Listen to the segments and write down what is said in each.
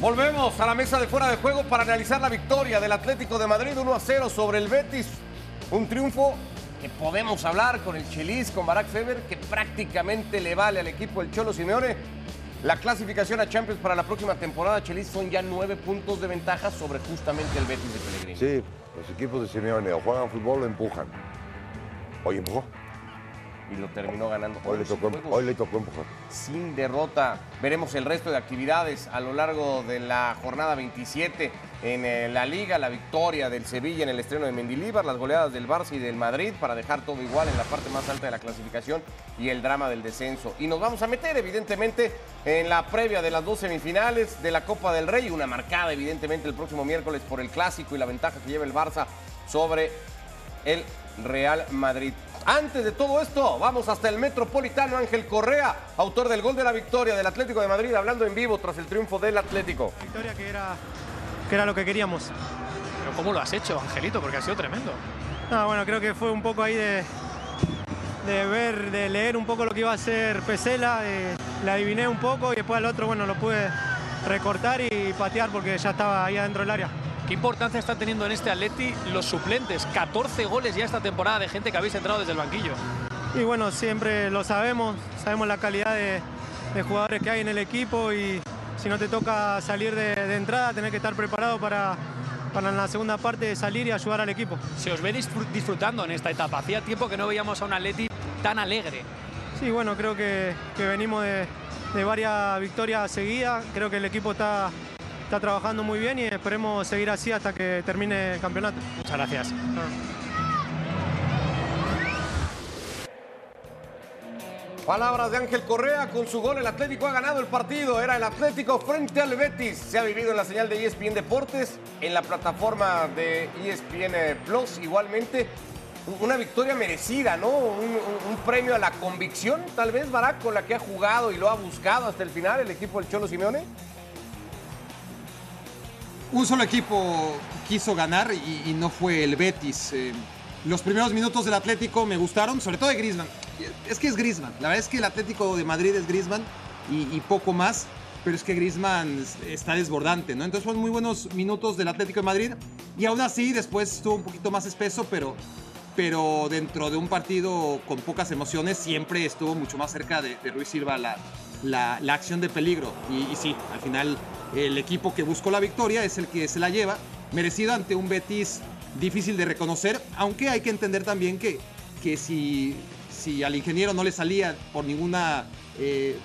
Volvemos a la mesa de fuera de juego para analizar la victoria del Atlético de Madrid 1 a 0 sobre el Betis. Un triunfo que podemos hablar con el Chelis, con Barack Feber, que prácticamente le vale al equipo del Cholo Simeone. La clasificación a Champions para la próxima temporada, Chelis, son ya nueve puntos de ventaja sobre justamente el Betis de Pellegrini. Sí, los equipos de Simeone o juegan fútbol o empujan. Hoy empujó. Y lo terminó ganando. Hoy le, 11 tocó, hoy le tocó empujar. sin derrota. Veremos el resto de actividades a lo largo de la jornada 27 en eh, la Liga, la victoria del Sevilla en el estreno de Mendilíbar, las goleadas del Barça y del Madrid para dejar todo igual en la parte más alta de la clasificación y el drama del descenso. Y nos vamos a meter evidentemente en la previa de las dos semifinales de la Copa del Rey, una marcada evidentemente el próximo miércoles por el clásico y la ventaja que lleva el Barça sobre el Real Madrid. Antes de todo esto, vamos hasta el Metropolitano Ángel Correa, autor del gol de la victoria del Atlético de Madrid, hablando en vivo tras el triunfo del Atlético. victoria que era, que era lo que queríamos. Pero ¿cómo lo has hecho, Angelito? Porque ha sido tremendo. No, bueno, creo que fue un poco ahí de, de ver, de leer un poco lo que iba a hacer Pesela, eh, la adiviné un poco y después al otro, bueno, lo pude recortar y patear porque ya estaba ahí adentro del área. ¿Qué importancia está teniendo en este Atleti los suplentes? 14 goles ya esta temporada de gente que habéis entrado desde el banquillo. Y bueno, siempre lo sabemos, sabemos la calidad de, de jugadores que hay en el equipo y si no te toca salir de, de entrada, tenés que estar preparado para, para en la segunda parte salir y ayudar al equipo. Se os ve disfrut- disfrutando en esta etapa. Hacía tiempo que no veíamos a un Atleti tan alegre. Sí, bueno, creo que, que venimos de, de varias victorias seguidas. Creo que el equipo está, está trabajando muy bien y esperemos seguir así hasta que termine el campeonato. Muchas gracias. Palabras de Ángel Correa, con su gol el Atlético ha ganado el partido, era el Atlético frente al Betis. Se ha vivido en la señal de ESPN Deportes, en la plataforma de ESPN Plus igualmente. Una victoria merecida, ¿no? Un, un- un premio a la convicción, tal vez, Barak, con la que ha jugado y lo ha buscado hasta el final el equipo del Cholo Simeone. Un solo equipo quiso ganar y, no fue el Betis. Eh, los primeros minutos del Atlético me gustaron, sobre todo de Griezmann. Es que es Griezmann. La verdad es que el Atlético de Madrid es Griezmann y, y poco más, pero es que Griezmann está desbordante, ¿no? Entonces fueron muy buenos minutos del Atlético de Madrid y aún así después estuvo un poquito más espeso, pero, pero dentro de un partido con pocas emociones siempre estuvo mucho más cerca de, Ruiz Silva la, la, acción de peligro. Y, sí, al final el equipo que buscó la victoria es el que se la lleva, merecido ante un Betis difícil de reconocer, aunque hay que entender también que, que si, si al ingeniero no le salía por ninguna, eh,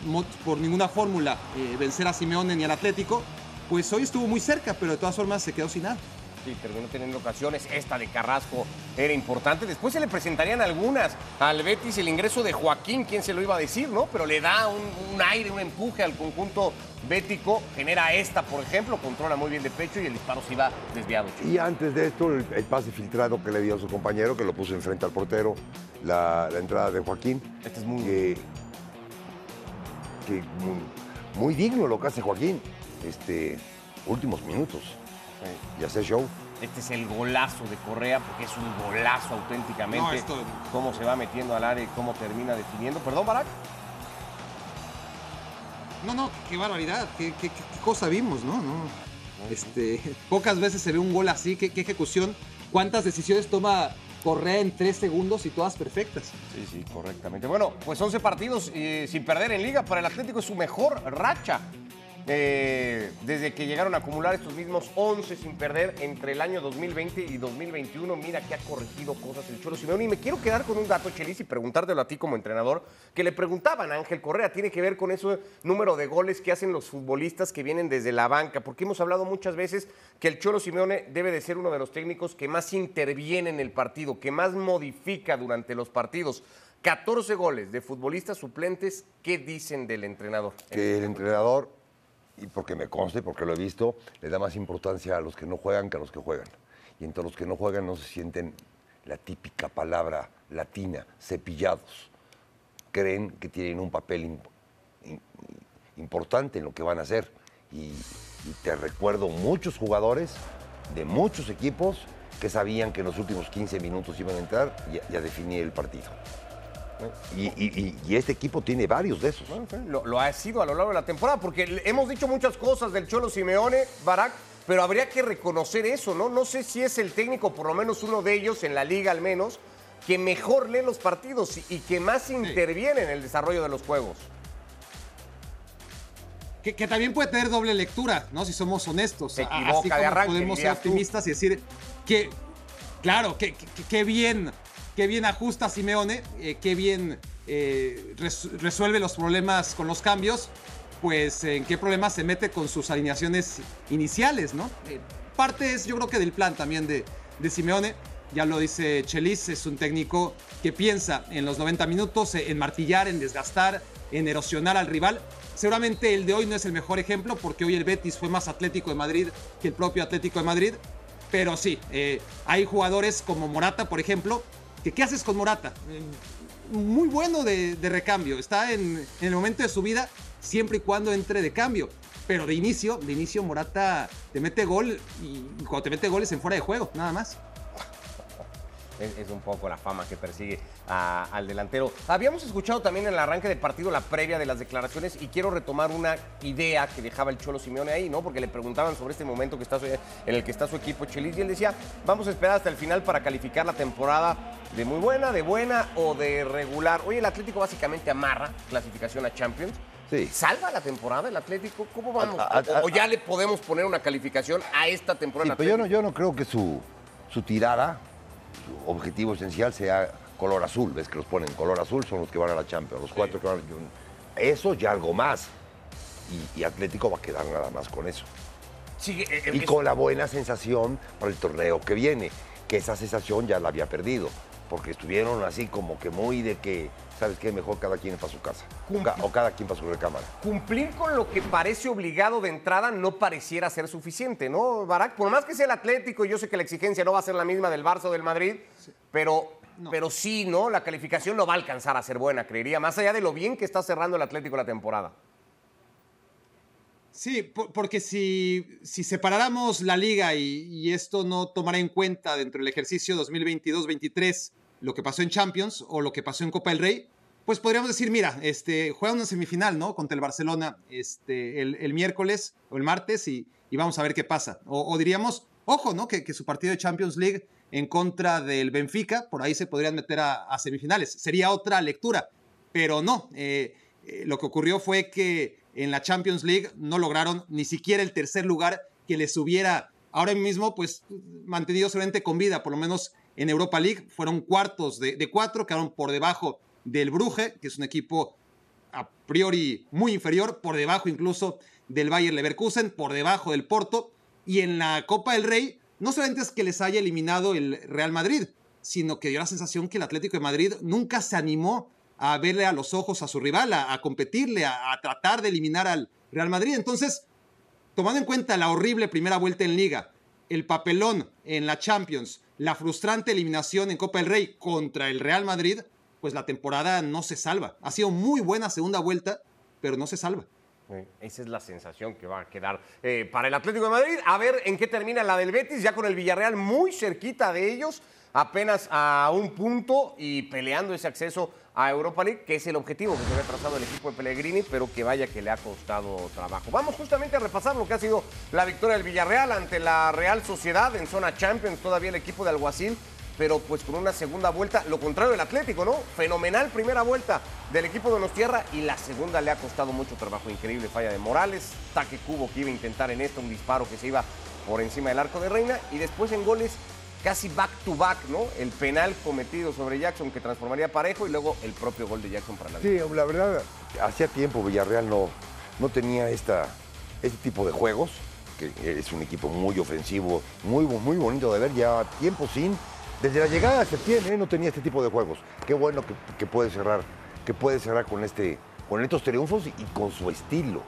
por ninguna fórmula eh, vencer a Simeone ni al Atlético, pues hoy estuvo muy cerca, pero de todas formas se quedó sin nada. Sí, terminó teniendo ocasiones. Esta de Carrasco era importante. Después se le presentarían algunas al Betis el ingreso de Joaquín, quién se lo iba a decir, ¿no? Pero le da un, un aire, un empuje al conjunto bético. Genera esta, por ejemplo, controla muy bien de pecho y el disparo se iba desviado. Y antes de esto, el, el pase filtrado que le dio a su compañero, que lo puso enfrente al portero, la, la entrada de Joaquín. Este es muy- Que, que muy, muy digno lo que hace Joaquín. Este, últimos minutos. Y hace show. Este es el golazo de Correa, porque es un golazo auténticamente. No, esto- Cómo se va metiendo al área y cómo termina definiendo. Perdón, Barak. No, no, qué barbaridad, qué, qué- qué- qué cosa vimos, ¿no? no. Este, pocas veces se ve un gol así, qué, qué ejecución, cuántas decisiones toma Correa en tres segundos y todas perfectas. Sí, sí, correctamente. Bueno, pues 11 partidos eh, sin perder en liga para el Atlético es su mejor racha. Eh, desde que llegaron a acumular estos mismos 11 sin perder entre el año 2020 y 2021. Mira que ha corregido cosas el Cholo Simeone. Y me quiero quedar con un dato, Chelis, y preguntártelo a ti como entrenador, que le preguntaban a Ángel Correa. Tiene que ver con ese número de goles que hacen los futbolistas que vienen desde la banca. Porque hemos hablado muchas veces que el Cholo Simeone debe de ser uno de los técnicos que más interviene en el partido, que más modifica durante los partidos. 14 goles de futbolistas suplentes, ¿qué dicen del entrenador? Que el entrenador, y porque me conste, porque lo he visto, le da más importancia a los que no juegan que a los que juegan. Y entre los que no juegan no se sienten la típica palabra latina, cepillados. Creen que tienen un papel imp- im- importante en lo que van a hacer. Y, y te recuerdo muchos jugadores de muchos equipos que sabían que en los últimos 15 minutos iban a entrar y, y a definir el partido. Y, y- y- y este equipo tiene varios de esos. Bueno, sí, Lo, lo ha sido a lo largo de la temporada, porque hemos dicho muchas cosas del Cholo Simeone, Barak, pero habría que reconocer eso, ¿no? No sé si es el técnico, por lo menos uno de ellos, en la liga al menos, que mejor lee los partidos y, y que más interviene en el desarrollo de los juegos. Que, que también puede tener doble lectura, ¿no? Si somos honestos. Se equivoca Así de como arranque, podemos ser tú. optimistas y decir que, claro, que, que- que bien, que bien ajusta Simeone, eh, que bien eh, res- resuelve los problemas con los cambios, pues en qué problemas se mete con sus alineaciones iniciales, ¿no? Eh, parte es, yo creo que del plan también de, de Simeone. Ya lo dice Chelis, es un técnico que piensa en los 90 minutos, eh, en martillar, en desgastar, en erosionar al rival. Seguramente el de hoy no es el mejor ejemplo porque hoy el Betis fue más Atlético de Madrid que el propio Atlético de Madrid. Pero sí, eh, hay jugadores como Morata, por ejemplo, que ¿qué haces con Morata? Muy bueno de, de recambio, está en, en el momento de su vida siempre y cuando entre de cambio. Pero de inicio, de inicio Morata te mete gol y cuando te mete goles en fuera de juego, nada más. Es, es un poco la fama que persigue a- al delantero. Habíamos escuchado también en el arranque del partido la previa de las declaraciones y quiero retomar una idea que dejaba el Cholo Simeone ahí, ¿no? Porque le preguntaban sobre este momento que está su- en el que está su equipo Chelis y él decía, vamos a esperar hasta el final para calificar la temporada de muy buena, de buena o de regular. Oye, el Atlético básicamente amarra clasificación a Champions. Sí. ¿Salva la temporada el Atlético? ¿Cómo vamos? A- a- O- o, ya le podemos poner una calificación a esta temporada? Sí, pero yo no, yo no creo que su, su tirada, su objetivo esencial sea color azul. Ves que los ponen color azul, son los que van a la Champions. Los cuatro que van yo- Eso ya algo más. Y, y Atlético va a quedar nada más con eso. Eh, Y es- con la buena sensación para el torneo que viene, que esa sensación ya la había perdido. Porque estuvieron así como que muy de que, ¿sabes qué? Mejor cada quien para su casa. O, ca- o cada quien para su recámara. cumplir con lo que parece obligado de entrada no pareciera ser suficiente, ¿no, Barak? Por más que sea el Atlético, y yo sé que la exigencia no va a ser la misma del Barça o del Madrid, pero, pero sí, ¿no? La calificación no va a alcanzar a ser buena, creería, más allá de lo bien que está cerrando el Atlético la temporada. Sí, por- porque si, si separáramos la liga y, esto no tomara en cuenta dentro del ejercicio 2022-23 lo que pasó en Champions o lo que pasó en Copa del Rey, pues podríamos decir, mira, este, juega una semifinal, ¿no? Contra el Barcelona este, el, el miércoles o el martes y, y vamos a ver qué pasa. O, diríamos, ojo, ¿no? Que, que su partido de Champions League en contra del Benfica, por ahí se podrían meter a, a semifinales. Sería otra lectura, pero no. eh, eh, lo que ocurrió fue que en la Champions League no lograron ni siquiera el tercer lugar que les hubiera ahora mismo pues mantenido solamente con vida, por lo menos en Europa League. Fueron cuartos de, cuatro, quedaron por debajo del Brugge, que es un equipo a priori muy inferior, por debajo incluso del Bayer Leverkusen, por debajo del Porto. Y en la Copa del Rey, no solamente es que les haya eliminado el Real Madrid, sino que dio la sensación que el Atlético de Madrid nunca se animó a verle a los ojos a su rival, a, competirle, a, tratar de eliminar al Real Madrid. Entonces, tomando en cuenta la horrible primera vuelta en liga, el papelón en la Champions, la frustrante eliminación en Copa del Rey contra el Real Madrid, pues la temporada no se salva. Ha sido muy buena segunda vuelta, pero no se salva. Esa es la sensación que va a quedar eh, para el Atlético de Madrid. A ver en qué termina la del Betis, ya con el Villarreal muy cerquita de ellos, apenas a un punto y peleando ese acceso a Europa League, que es el objetivo que se había trazado el equipo de Pellegrini, pero que vaya que le ha costado trabajo. Vamos justamente a repasar lo que ha sido la victoria del Villarreal ante la Real Sociedad en zona Champions, todavía el equipo de Alguacil pero pues con una segunda vuelta, lo contrario del Atlético, ¿no? Fenomenal primera vuelta del equipo de Donostierra y la segunda le ha costado mucho trabajo, increíble falla de Morales, taque cubo que iba a intentar en esto, un disparo que se iba por encima del arco de Reina y después en goles casi back to back, ¿no? El penal cometido sobre Jackson que transformaría parejo y luego el propio gol de Jackson para la Sí, la verdad, hacía tiempo Villarreal no, no tenía esta, este tipo de juegos, que es un equipo muy ofensivo, muy, muy bonito de ver, ya tiempo sin. Desde la llegada de septiembre no tenía este tipo de juegos. Qué bueno que, que puede cerrar, que puede cerrar con, este, con estos triunfos y con su estilo.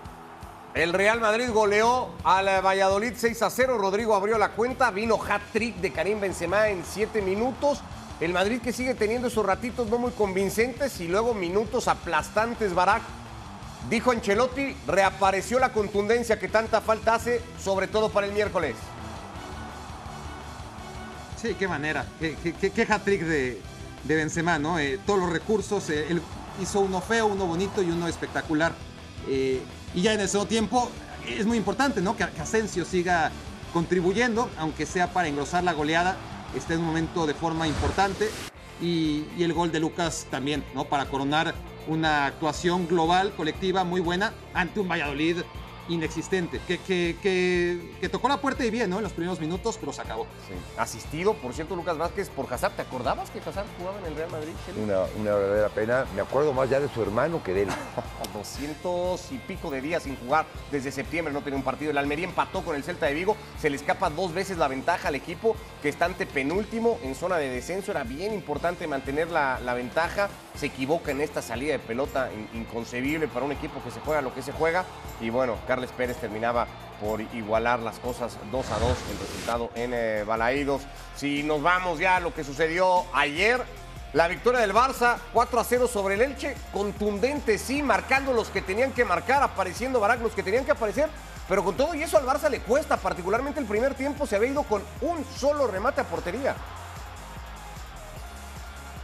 El Real Madrid goleó al Valladolid 6 a 0. Rodrigo abrió la cuenta. Vino hat-trick de Karim Benzema en 7 minutos. El Madrid que sigue teniendo esos ratitos no muy convincentes y luego minutos aplastantes, Barak. Dijo Ancelotti, reapareció la contundencia que tanta falta hace, sobre todo para el miércoles. Sí, qué manera. Qué, hat-trick de, de Benzema, ¿no? Eh, todos los recursos, eh, él hizo uno feo, uno bonito y uno espectacular. Eh, y ya en el segundo tiempo es muy importante, ¿no? Que, que Asensio siga contribuyendo, aunque sea para engrosar la goleada, está en un momento de forma importante. Y, y el gol de Lucas también, ¿no? Para coronar una actuación global, colectiva, muy buena ante un Valladolid inexistente, que, que, que, que tocó la puerta y bien, ¿no? En los primeros minutos, pero se acabó. Sí. Asistido, por cierto, Lucas Vázquez por Hazard. ¿Te acordabas que Hazard jugaba en el Real Madrid? Una, una verdadera pena. Me acuerdo más ya de su hermano que de él. 200 y pico de días sin jugar desde septiembre, no tenía un partido. El Almería empató con el Celta de Vigo, se le escapa dos veces la ventaja al equipo que está ante penúltimo en zona de descenso. Era bien importante mantener la, la ventaja. Se equivoca en esta salida de pelota in- inconcebible para un equipo que se juega lo que se juega. Y bueno, Carles Pérez terminaba por igualar las cosas 2 a 2 el resultado en eh, Balaídos. Si nos vamos ya a lo que sucedió ayer, la victoria del Barça, 4 a 0 sobre el Elche, contundente, sí, marcando los que tenían que marcar, apareciendo Barak los que tenían que aparecer, pero con todo y eso al Barça le cuesta, particularmente el primer tiempo se había ido con un solo remate a portería.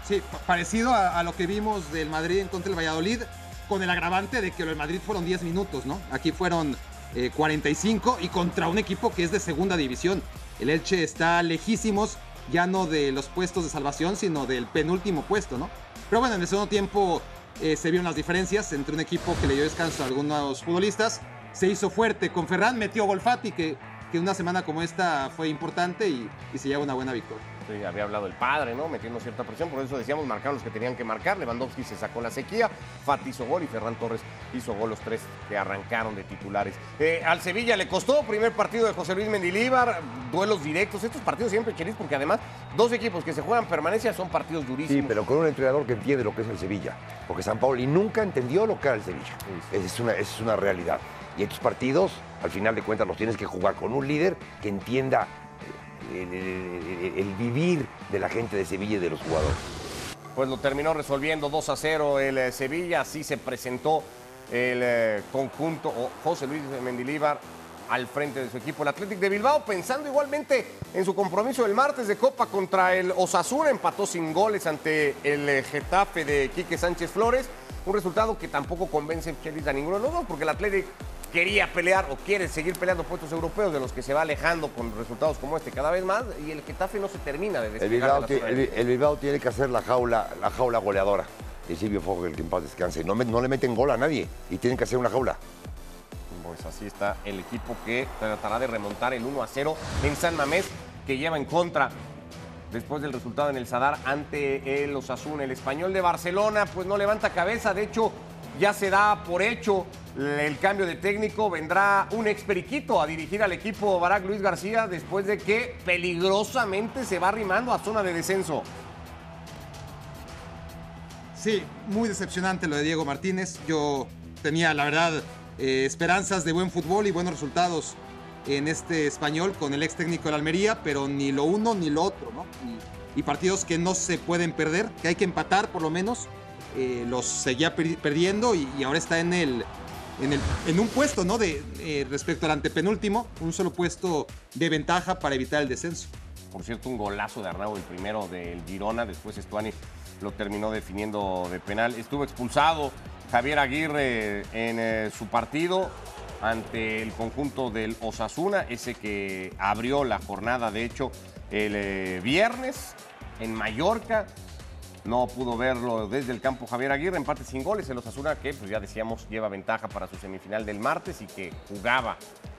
Sí, pa- parecido a, a lo que vimos del Madrid en contra del Valladolid, con el agravante de que lo del Madrid fueron 10 minutos, ¿no? Aquí fueron eh, 45 y contra un equipo que es de segunda división. El Elche está lejísimos, ya no de los puestos de salvación, sino del penúltimo puesto, ¿no? Pero bueno, en el segundo tiempo eh, se vieron las diferencias entre un equipo que le dio descanso a algunos futbolistas, se hizo fuerte con Ferran, metió Golfati, que, que una semana como esta fue importante y se lleva una buena victoria. Sí, había hablado el padre, ¿no? Metiendo cierta presión, por eso decíamos, marcaron los que tenían que marcar. Lewandowski se sacó la sequía, Fati hizo gol y Ferran Torres hizo gol los tres que arrancaron de titulares. Eh, al Sevilla le costó, primer partido de José Luis Mendilíbar, duelos directos. Estos partidos siempre, Chelis, porque además dos equipos que se juegan permanencia son partidos durísimos. Sí, pero con un entrenador que entiende lo que es el Sevilla. Porque San Paoli nunca entendió lo que era el Sevilla. Esa es una, es una realidad. Y estos partidos, al final de cuentas, los tienes que jugar con un líder que entienda el, vivir de la gente de Sevilla y de los jugadores. Pues lo terminó resolviendo 2 a 0 el eh, Sevilla, así se presentó el eh, conjunto o José Luis Mendilíbar al frente de su equipo. El Athletic de Bilbao pensando igualmente en su compromiso el martes de Copa contra el Osasuna, empató sin goles ante el eh, Getafe de Quique Sánchez Flores, un resultado que tampoco convence a ninguno de los dos porque el Athletic quería pelear o quiere seguir peleando puestos europeos de los que se va alejando con resultados como este cada vez más y el Getafe no se termina de El despegar Bilbao, de el, el Bilbao tiene que hacer la jaula, la jaula goleadora. Y Silvio Fogel, que en paz descanse. No le meten gol a nadie y tienen que hacer una jaula. Pues así está el equipo que tratará de remontar el 1 a 0 en San Mamés, que lleva en contra después del resultado en el Sadar ante el Osasuna. El español de Barcelona, pues no levanta cabeza. De hecho, ya se da por hecho el cambio de técnico. Vendrá un experiquito a dirigir al equipo Barack Luis García después de que peligrosamente se va arrimando a zona de descenso. Sí, muy decepcionante lo de Diego Martínez. Yo tenía, la verdad, eh, esperanzas de buen fútbol y buenos resultados en este español con el ex técnico de la Almería, pero ni lo uno ni lo otro, ¿no? Y partidos que no se pueden perder, que hay que empatar por lo menos, eh, los seguía per- perdiendo y, ahora está en el, en, el, en un puesto, ¿no? De, eh, respecto al antepenúltimo, un solo puesto de ventaja para evitar el descenso. Por cierto, un golazo de Arnau, el primero del Girona. Después Estuani lo terminó definiendo de penal. Estuvo expulsado Javier Aguirre en eh, su partido ante el conjunto del Osasuna, ese que abrió la jornada, de hecho, el viernes en Mallorca. No pudo verlo desde el campo Javier Aguirre, empate sin goles. El Osasuna que, pues ya decíamos, lleva ventaja para su semifinal del martes y que jugaba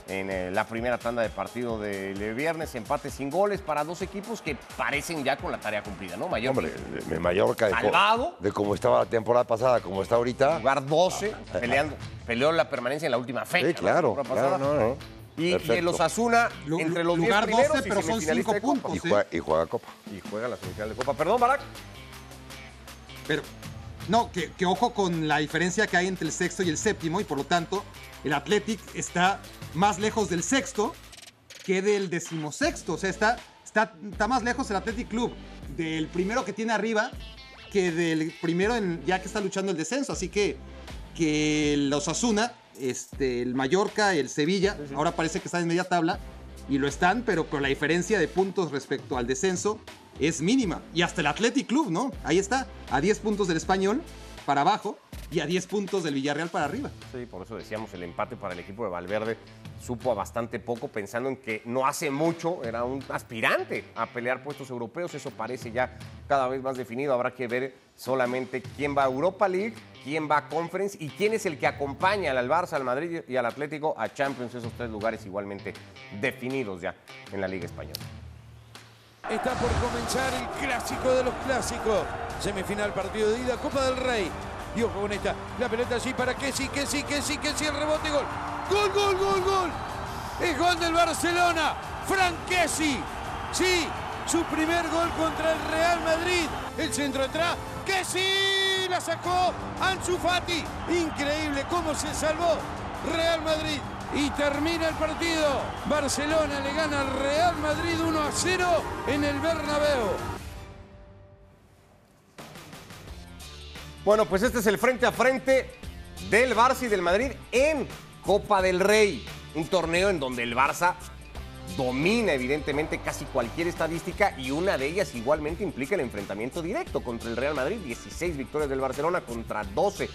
en eh, la primera tanda de partido del eh, viernes. Empate sin goles para dos equipos que parecen ya con la tarea cumplida, ¿no? Mallorca Hombre, de Mallorca, de, co- Salvado. de cómo estaba la temporada pasada, como está ahorita. jugar 12, peleando, peleó la permanencia en la última fecha. Sí, ¿no? claro, claro, no, no. Y, y el. Osasuna entre los 10 lugar primeros 12, y pero son cinco puntos. Y juega, y juega Copa. Y juega la semifinal de Copa. Perdón, Barak. Pero, no, que, que ojo con la diferencia que hay entre el sexto y el séptimo, y por lo tanto, el Athletic está más lejos del sexto que del decimosexto. O sea, está, está, está más lejos el Athletic Club del primero que tiene arriba que del primero en, ya que está luchando el descenso. Así que, que el Osasuna, este, el Mallorca, el Sevilla, ahora parece que están en media tabla y lo están, pero con la diferencia de puntos respecto al descenso es mínima. Y hasta el Athletic Club, ¿no? Ahí está, a 10 puntos del español para abajo y a 10 puntos del Villarreal para arriba. Sí, por eso decíamos el empate para el equipo de Valverde supo a bastante poco pensando en que no hace mucho era un aspirante a pelear puestos europeos. Eso parece ya cada vez más definido. Habrá que ver solamente quién va a Europa League, quién va a Conference y quién es el que acompaña al Barça, al Madrid y al Atlético a Champions. Esos tres lugares igualmente definidos ya en la Liga Española. Está por comenzar el clásico de los clásicos. Semifinal partido de ida, Copa del Rey. Ojo con esta, la pelota así para que sí, que sí, que sí, que sí, el rebote, gol. Gol, gol, gol, gol. Es gol del Barcelona. Frank Kessi. Sí, su primer gol contra el Real Madrid. El centro atrás. Kessi la sacó Ansu Fati. Increíble cómo se salvó Real Madrid. Y termina el partido. Barcelona le gana al Real Madrid 1 a 0 en el Bernabéu. Bueno, pues este es el frente a frente del Barça y del Madrid en Copa del Rey. Un torneo en donde el Barça domina evidentemente casi cualquier estadística y una de ellas igualmente implica el enfrentamiento directo contra el Real Madrid. 16 victorias del Barcelona contra 12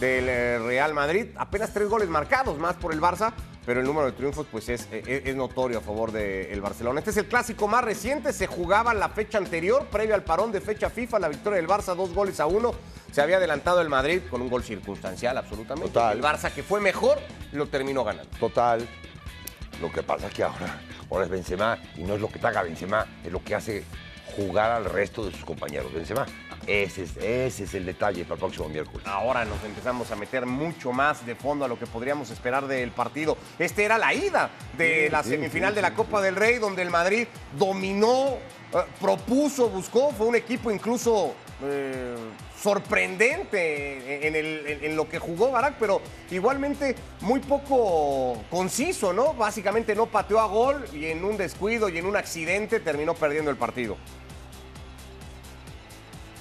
del eh, Real Madrid. Apenas tres goles marcados más por el Barça, pero el número de triunfos pues es, es- es notorio a favor del Barcelona. Este es el clásico más reciente, se jugaba la fecha anterior, previo al parón de fecha FIFA, la victoria del Barça, dos goles a uno. Se había adelantado el Madrid con un gol circunstancial absolutamente. Total. El Barça que fue mejor lo terminó ganando. Total. Lo que pasa es que ahora, ahora es Benzema y no es lo que te haga Benzema, es lo que hace jugar al resto de sus compañeros. Benzema, ese es, ese es el detalle para el próximo miércoles. Ahora nos empezamos a meter mucho más de fondo a lo que podríamos esperar del partido. Este era la ida de Sí, la sí, semifinal sí, de la. Copa del Rey, donde el Madrid dominó, eh, propuso, buscó. Fue un equipo incluso eh, sorprendente en, el- en- en lo que jugó Barak, pero igualmente muy poco conciso, ¿no? Básicamente no pateó a gol y en un descuido y en un accidente terminó perdiendo el partido.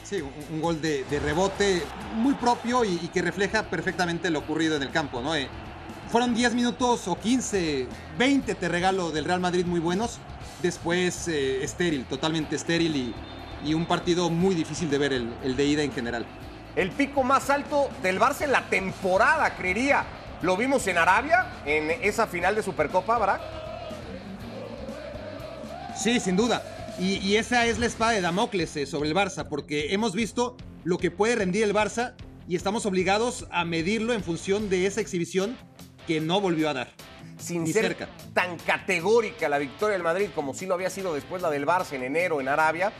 Sí, un, un gol de, de rebote muy propio y, y que refleja perfectamente lo ocurrido en el campo, ¿no? Eh, fueron 10 minutos o 15, 20 te regalo del Real Madrid muy buenos. Después eh, estéril, totalmente estéril y, y un partido muy difícil de ver el, el de ida en general. El pico más alto del Barça en la temporada, creería. Lo vimos en Arabia, en esa final de Supercopa, ¿verdad? Sí, sin duda. Y, y esa es la espada de Damocles eh, sobre el Barça, porque hemos visto lo que puede rendir el Barça y estamos obligados a medirlo en función de esa exhibición que no volvió a dar. Sin Ni ser cerca. tan categórica la victoria del Madrid como sí lo había sido después la del Barça en enero en Arabia.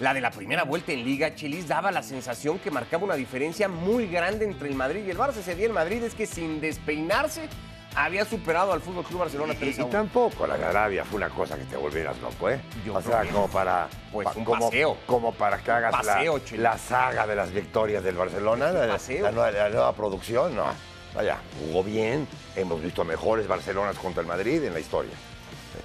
La de la primera vuelta en Liga, Chelis daba la sensación que marcaba una diferencia muy grande entre el Madrid y el Barça. Ese día el Madrid es que sin despeinarse había superado al Fútbol Club Barcelona Y, 3 a y 1. tampoco la Arabia fue una cosa que te volvieras loco, ¿eh? Yo o sea, como para, pues, pa- un como, paseo. como para que hagas paseo, la, la saga de las victorias del Barcelona, la, nueva, la nueva producción, no. Vaya, jugó bien, hemos visto mejores Barcelonas contra el Madrid en la historia.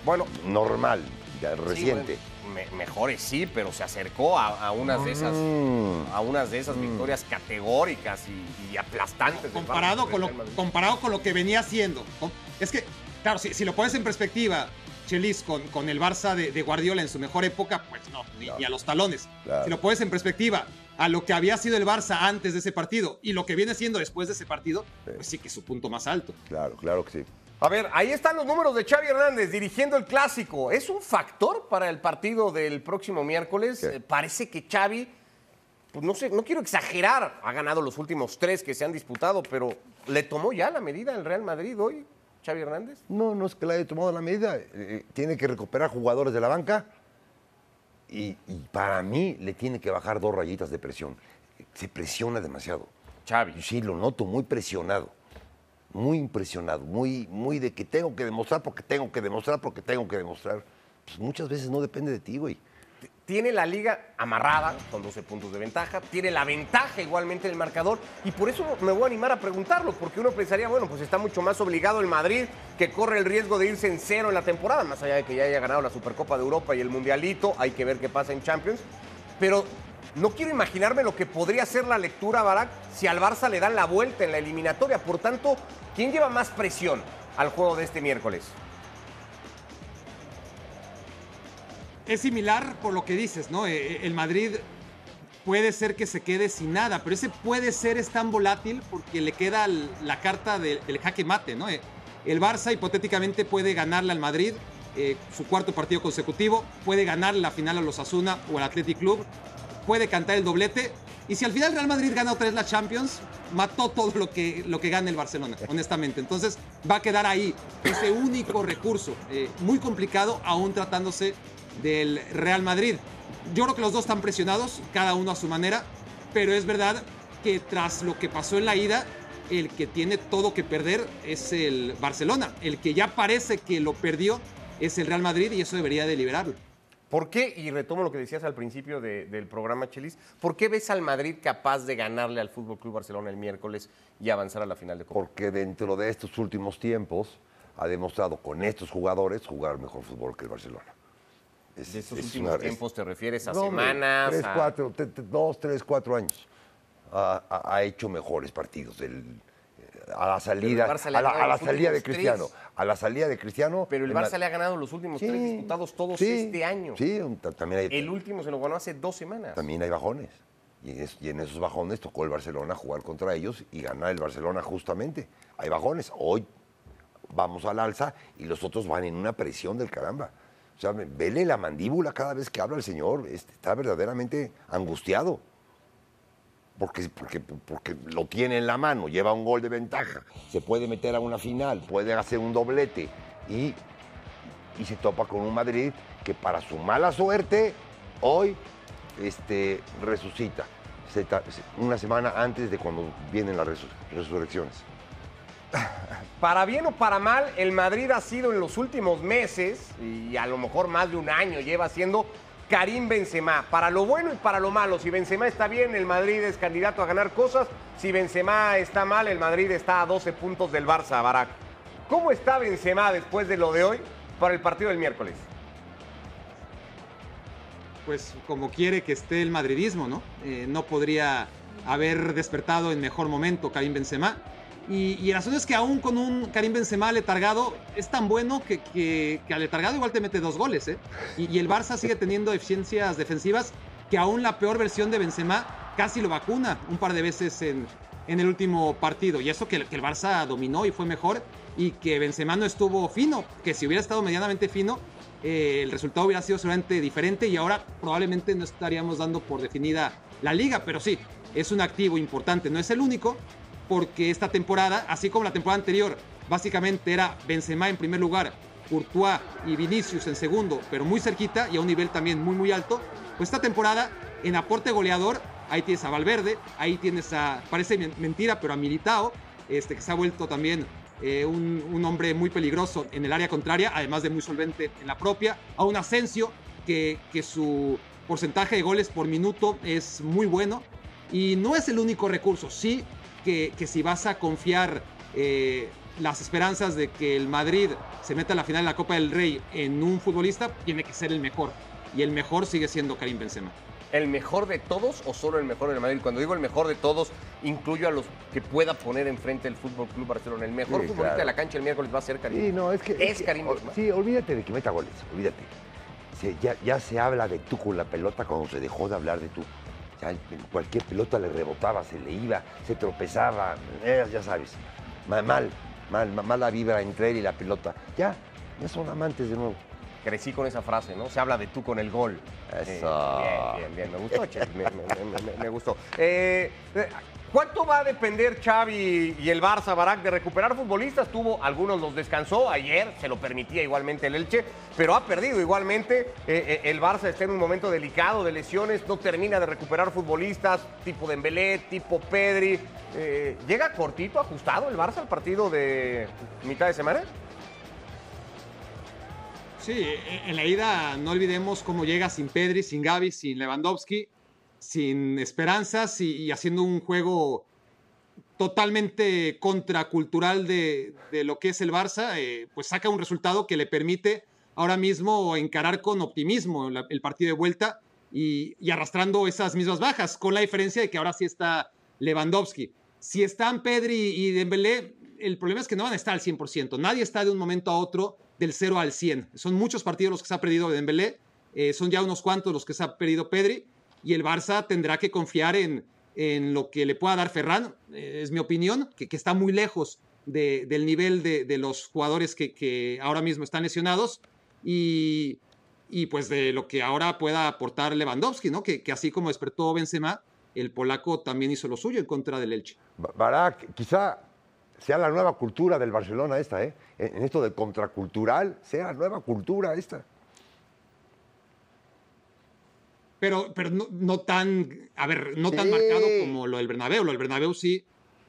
Bueno, Normal, ya Sí, reciente. bueno, me- mejores sí, pero se acercó a, a unas de esas, Mm. a unas de esas victorias categóricas y, y aplastantes. comparado con, lo, comparado con lo que venía haciendo. Es que, claro, si, si lo pones en perspectiva, Chelis, con, con el Barça de, de Guardiola en su mejor época, pues no, ni, ni a los talones. Claro. Si lo pones en perspectiva a lo que había sido el Barça antes de ese partido y lo que viene siendo después de ese partido, pues sí que es su punto más alto. Claro, claro que sí. A ver, ahí están los números de Xavi Hernández dirigiendo el clásico. ¿Es un factor para el partido del próximo miércoles? ¿Qué? Eh, parece que Xavi, pues no sé, no quiero exagerar, ha ganado los últimos tres que se han disputado, pero ¿le tomó ya la medida el Real Madrid hoy, Xavi Hernández? No, no es que la haya tomado la medida. eh, eh, tiene que recuperar jugadores de la banca y, y para mí le tiene que bajar dos rayitas de presión. Se presiona demasiado. Xavi. Sí lo noto muy presionado. Muy impresionado. Muy, muy de que tengo que demostrar porque tengo que demostrar porque tengo que demostrar. Pues muchas veces no depende de ti, güey. tiene la liga amarrada con 12 puntos de ventaja, tiene la ventaja igualmente en el marcador y por eso me voy a animar a preguntarlo, porque uno pensaría, bueno, pues está mucho más obligado el Madrid que corre el riesgo de irse en cero en la temporada, más allá de que ya haya ganado la Supercopa de Europa y el Mundialito, hay que ver qué pasa en Champions, pero no quiero imaginarme lo que podría ser la lectura, Barak, si al Barça le dan la vuelta en la eliminatoria, por tanto, ¿quién lleva más presión al juego de este miércoles? Es similar por lo que dices, ¿no? Eh, El Madrid puede ser que se quede sin nada, pero ese puede ser es tan volátil porque le queda la carta de- del jaque mate, ¿no? Eh, El Barça hipotéticamente puede ganarle al Madrid eh, su cuarto partido consecutivo, puede ganar la final a los Asuna o al Athletic Club, puede cantar el doblete. Y si al final Real Madrid gana otra vez la Champions, mató todo lo que, lo que gana el Barcelona, honestamente. Entonces va a quedar ahí ese único recurso, eh, muy complicado, aún tratándose del Real Madrid. Yo creo que los dos están presionados, cada uno a su manera, pero es verdad que tras lo que pasó en la ida, el que tiene todo que perder es el Barcelona. El que ya parece que lo perdió es el Real Madrid y eso debería de liberarlo. ¿Por qué, y retomo lo que decías al principio de- del programa, Chelis, ¿por qué ves al Madrid capaz de ganarle al Fútbol Club Barcelona el miércoles y avanzar a la final de Copa? Porque dentro de estos últimos tiempos ha demostrado con estos jugadores jugar mejor fútbol que el Barcelona. Es- De estos es últimos una- es- tiempos te refieres a No, semanas. Tres, a- cuatro, te- te- dos, tres, cuatro años. Ha, ha- ha hecho mejores partidos. El- a la salida, a la, a salida de tres. Cristiano. A la salida de Cristiano. Pero el la- Barça le ha ganado los últimos Sí, tres disputados todos sí, este año. Sí, también hay, El último se lo ganó hace dos semanas. también hay bajones. Y es- y en esos bajones tocó el Barcelona jugar contra ellos y ganar el Barcelona justamente. Hay bajones. Hoy vamos al alza y los otros van en una presión del caramba. O sea, ve- vele la mandíbula cada vez que habla el señor. Este, está verdaderamente angustiado. Porque, porque, porque lo tiene en la mano, lleva un gol de ventaja, se puede meter a una final, puede hacer un doblete y, y se topa con un Madrid que para su mala suerte hoy este, resucita. Una semana antes de cuando vienen las resu- resurrecciones. Para bien o para mal, el Madrid ha sido en los últimos meses, y a lo mejor más de un año lleva siendo Karim Benzema. Para lo bueno y para lo malo. Si Benzema está bien, el Madrid es candidato a ganar cosas. Si Benzema está mal, el Madrid está a 12 puntos del Barça, Barak. ¿Cómo está Benzema después de lo de hoy para el partido del miércoles? pues como quiere que esté el madridismo, ¿no? Eh, no podría haber despertado en mejor momento Karim Benzema. Y, y el es que aún con un Karim Benzema letargado, es tan bueno que, que, que al letargado igual te mete dos goles, ¿eh? Y, el Barça sigue teniendo eficiencias defensivas que aún la peor versión de Benzema casi lo vacuna un par de veces en, en el último partido. Y eso que el Barça dominó y fue mejor y que Benzema no estuvo fino, que si hubiera estado medianamente fino, eh, el resultado hubiera sido seguramente diferente y ahora probablemente no estaríamos dando por definida la liga, pero sí, es un activo importante, no es el único, porque esta temporada, así como la temporada anterior, básicamente era Benzema en primer lugar, Courtois y Vinicius en segundo, pero muy cerquita y a un nivel también muy muy alto, pues esta temporada en aporte goleador, ahí tienes a Valverde, ahí tienes a, parece men- mentira, pero a Militao, este, que se ha vuelto también eh, un, un hombre muy peligroso en el área contraria, además de muy solvente en la propia, a un Asensio que, que su porcentaje de goles por minuto es muy bueno y no es el único recurso, sí que, que si vas a confiar eh, las esperanzas de que el Madrid se meta a la final de la Copa del Rey en un futbolista, tiene que ser el mejor y el mejor sigue siendo Karim Benzema. ¿El mejor de todos o solo el mejor del Madrid? Cuando digo el mejor de todos, incluyo a los que pueda poner enfrente el Fútbol Club Barcelona. El mejor Sí, futbolista claro. de la cancha el miércoles va a ser Karim. Sí, no, es que. Es que- Karim Benzema. Sí, olvídate de que meta goles, olvídate. Se- ya, ya se habla de tú con la pelota cuando se dejó de hablar de tú. Cualquier pelota le rebotaba, se le iba, se tropezaba, eh, ya sabes. Ma- Mal, mal, ma- mala vibra entre él y la pelota. Ya, ya son amantes de nuevo. Crecí con esa frase, ¿no? Se habla de tú con el gol. Eso. Eh, bien, bien, bien. Me gustó, Che, me, me- me- me- me gustó. Eh, eh, ¿Cuánto va a depender Xavi y el Barça, Barak, de recuperar futbolistas? Tuvo, algunos los descansó ayer, se lo permitía igualmente el Elche, pero ha perdido igualmente. Eh, eh, el Barça está en un momento delicado de lesiones, no termina de recuperar futbolistas, tipo Dembélé, tipo Pedri. Eh, ¿Llega cortito, ajustado el Barça al partido de mitad de semana? Sí, en la ida no olvidemos cómo llega sin Pedri, sin Gavi, sin Lewandowski, sin esperanzas y, haciendo un juego totalmente contracultural de, de lo que es el Barça, eh, pues saca un resultado que le permite ahora mismo encarar con optimismo el partido de vuelta y, y arrastrando esas mismas bajas, con la diferencia de que ahora sí está Lewandowski. Si están Pedri y Dembélé, el problema es que no van a estar al 100%. Nadie está de un momento a otro del 0 al 100. Son muchos partidos los que se ha perdido Dembélé Eh, son ya unos cuantos los que se ha perdido Pedri y el Barça tendrá que confiar en, en lo que le pueda dar Ferran, eh, es mi opinión, que, que está muy lejos de- del nivel de, de los jugadores que, que ahora mismo están lesionados y, y pues de lo que ahora pueda aportar Lewandowski, ¿no? Que, que así como despertó Benzema, el polaco también hizo lo suyo en contra del Elche. Ba- Barak, quizá sea la nueva cultura del Barcelona esta, ¿eh? En esto del contracultural, sea la nueva cultura esta. Pero, pero no, no tan, a ver, no tan marcado como lo del Bernabéu. Lo del Bernabéu sí,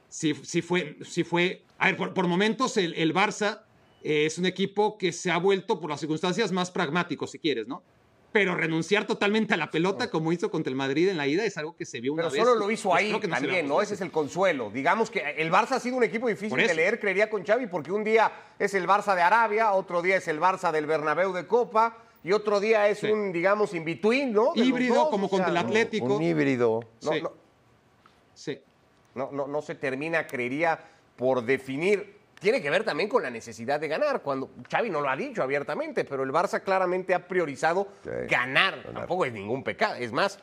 sí, sí fue, sí fue. A ver, por, por momentos el, el Barça eh, es un equipo que se ha vuelto, por las circunstancias, más pragmático, si quieres, ¿no? Pero renunciar totalmente a la pelota, como hizo contra el Madrid en la ida, es algo que se vio una Pero vez. solo lo hizo Pues ahí no también, ¿no? Ese es el consuelo. Digamos que el Barça ha sido un equipo difícil de leer, creería con Xavi, porque un día es el Barça de Arabia, otro día es el Barça del Bernabéu de Copa y otro día es Sí. un, digamos, in-between, ¿no? De los Híbrido, dos, como o sea, contra el no- Atlético. Un híbrido. No, Sí. no, Sí. no, no, no se termina, creería, por definir. Tiene que ver también con la necesidad de ganar. Cuando Xavi no lo ha dicho abiertamente, pero el Barça claramente ha priorizado Sí, ganar. ganar. Tampoco es ningún pecado. Es más,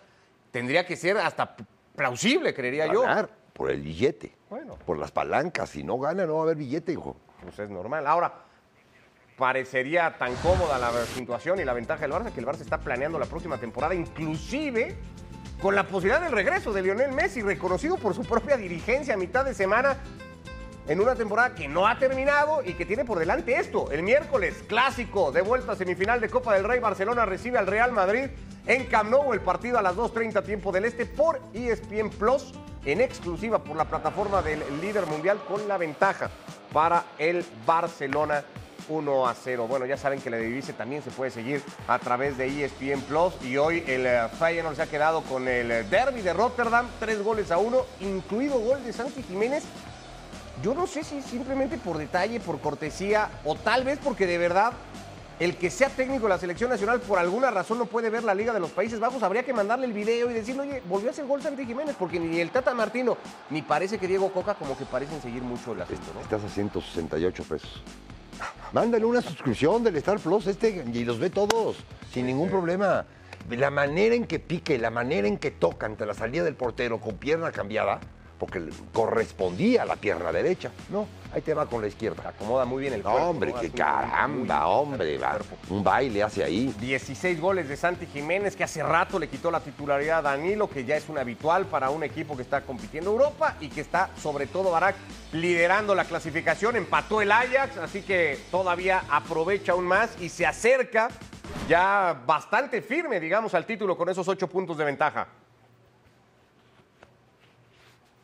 tendría que ser hasta plausible, creería yo. Ganar por el billete. Bueno. Por las palancas. Si no gana, no va a haber billete, hijo. Pues es normal. Ahora, parecería tan cómoda la situación y la ventaja del Barça que el Barça está planeando la próxima temporada, inclusive con la posibilidad del regreso de Lionel Messi, reconocido por su propia dirigencia a mitad de semana en una temporada que no ha terminado y que tiene por delante esto. El miércoles, clásico de vuelta a semifinal de Copa del Rey, Barcelona recibe al Real Madrid en Camp el partido a las 2.30 tiempo del Este por ESPN Plus, en exclusiva por la plataforma del líder mundial con la ventaja para el Barcelona 1 a 0. Bueno, ya saben que la divise también se puede seguir a través de ESPN Plus y hoy el eh, Feyenoord se ha quedado con el eh, derby de Rotterdam, tres goles a uno, incluido gol de Santi Jiménez yo no sé si simplemente por detalle, por cortesía o tal vez porque de verdad el que sea técnico de la selección nacional por alguna razón no puede ver la Liga de los Países Bajos, habría que mandarle el video y decirle, oye, volvió a hacer gol Santi Jiménez, porque ni el Tata Martino, ni parece que Diego Coca como que parecen seguir mucho el asunto, ¿no? Estás a 168 pesos. Mándale una suscripción del Star Plus este y los ve todos, sin ningún problema. La manera en que pique, la manera en que toca ante la salida del portero con pierna cambiada, porque correspondía a la pierna derecha. No, ahí te va con la izquierda. Acomoda muy bien el cuerpo. hombre, qué caramba, hombre. va. Un baile hace ahí. 16 goles de Santi Jiménez, que hace rato le quitó la titularidad a Danilo, que ya es un habitual para un equipo que está compitiendo en Europa y que está, sobre todo, Barak, liderando la clasificación. Empató el Ajax, así que todavía aprovecha aún más y se acerca ya bastante firme, digamos, al título con esos ocho puntos de ventaja.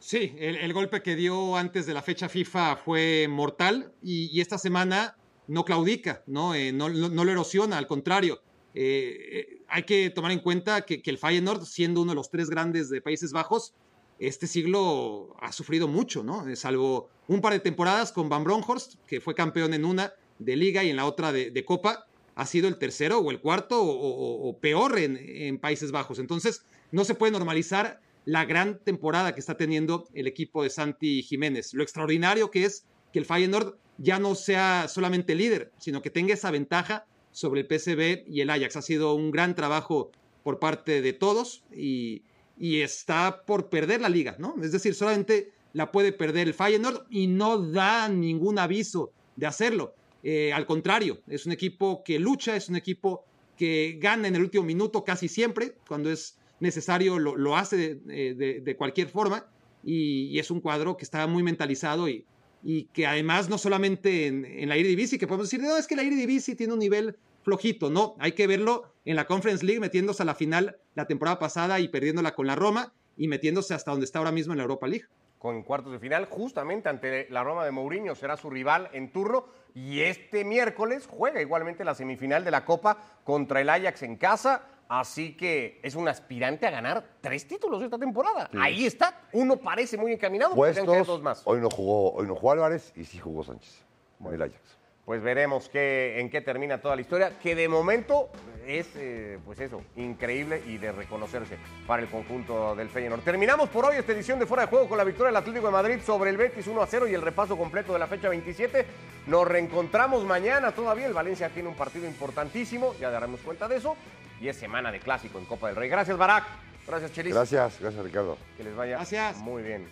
Sí, el, golpe que dio antes de la fecha FIFA fue mortal y, esta semana no claudica, no, Eh, no, no- lo erosiona, al contrario. Eh, eh, hay que tomar en cuenta que, el Feyenoord, siendo uno de los tres grandes de Países Bajos, este siglo ha sufrido mucho, ¿no? Salvo un par de temporadas con Van Bronckhorst, que fue campeón en una de liga y en la otra de, copa, ha sido el tercero o el cuarto o, peor en Países Bajos. Entonces, no se puede normalizar la gran temporada que está teniendo el equipo de Santi Jiménez. Lo extraordinario que es que el Feyenoord ya no sea solamente líder, sino que tenga esa ventaja sobre el PSV y el Ajax. Ha sido un gran trabajo por parte de todos y, y está por perder la liga, ¿no? Es decir, solamente la puede perder el Feyenoord y no da ningún aviso de hacerlo. Eh, al contrario, es un equipo que lucha, es un equipo que gana en el último minuto casi siempre, cuando es necesario lo, lo hace de, de- de cualquier forma y, y es un cuadro que está muy mentalizado y, y que además no solamente en, en la Eredivisie, que podemos decir, no, es que la Eredivisie tiene un nivel flojito, no, hay que verlo en la Conference League metiéndose a la final la temporada pasada y perdiéndola con la Roma y metiéndose hasta donde está ahora mismo en la Europa League. con cuartos de final, justamente ante la Roma de Mourinho, será su rival en turno. Y este miércoles juega igualmente la semifinal de la Copa contra el Ajax en casa. Así que es un aspirante a ganar tres títulos esta temporada. Ahí está. Uno parece muy encaminado. Puestos. dos más. Hoy no jugó, hoy no jugó Álvarez y sí jugó Sánchez. El Ajax. Pues veremos qué, en qué termina toda la historia, que de momento es, eh, pues eso, increíble y de reconocerse para el conjunto del Feyenoord. Terminamos por hoy esta edición de Fuera de Juego con la victoria del Atlético de Madrid sobre el Betis 1 a 0 y el repaso completo de la fecha 27. Nos reencontramos mañana todavía. El Valencia tiene un partido importantísimo, ya daremos cuenta de eso. Y es semana de clásico en Copa del Rey. Gracias, Barak. Gracias, Chelis. Gracias, gracias Ricardo. Que les vaya Gracias. muy bien.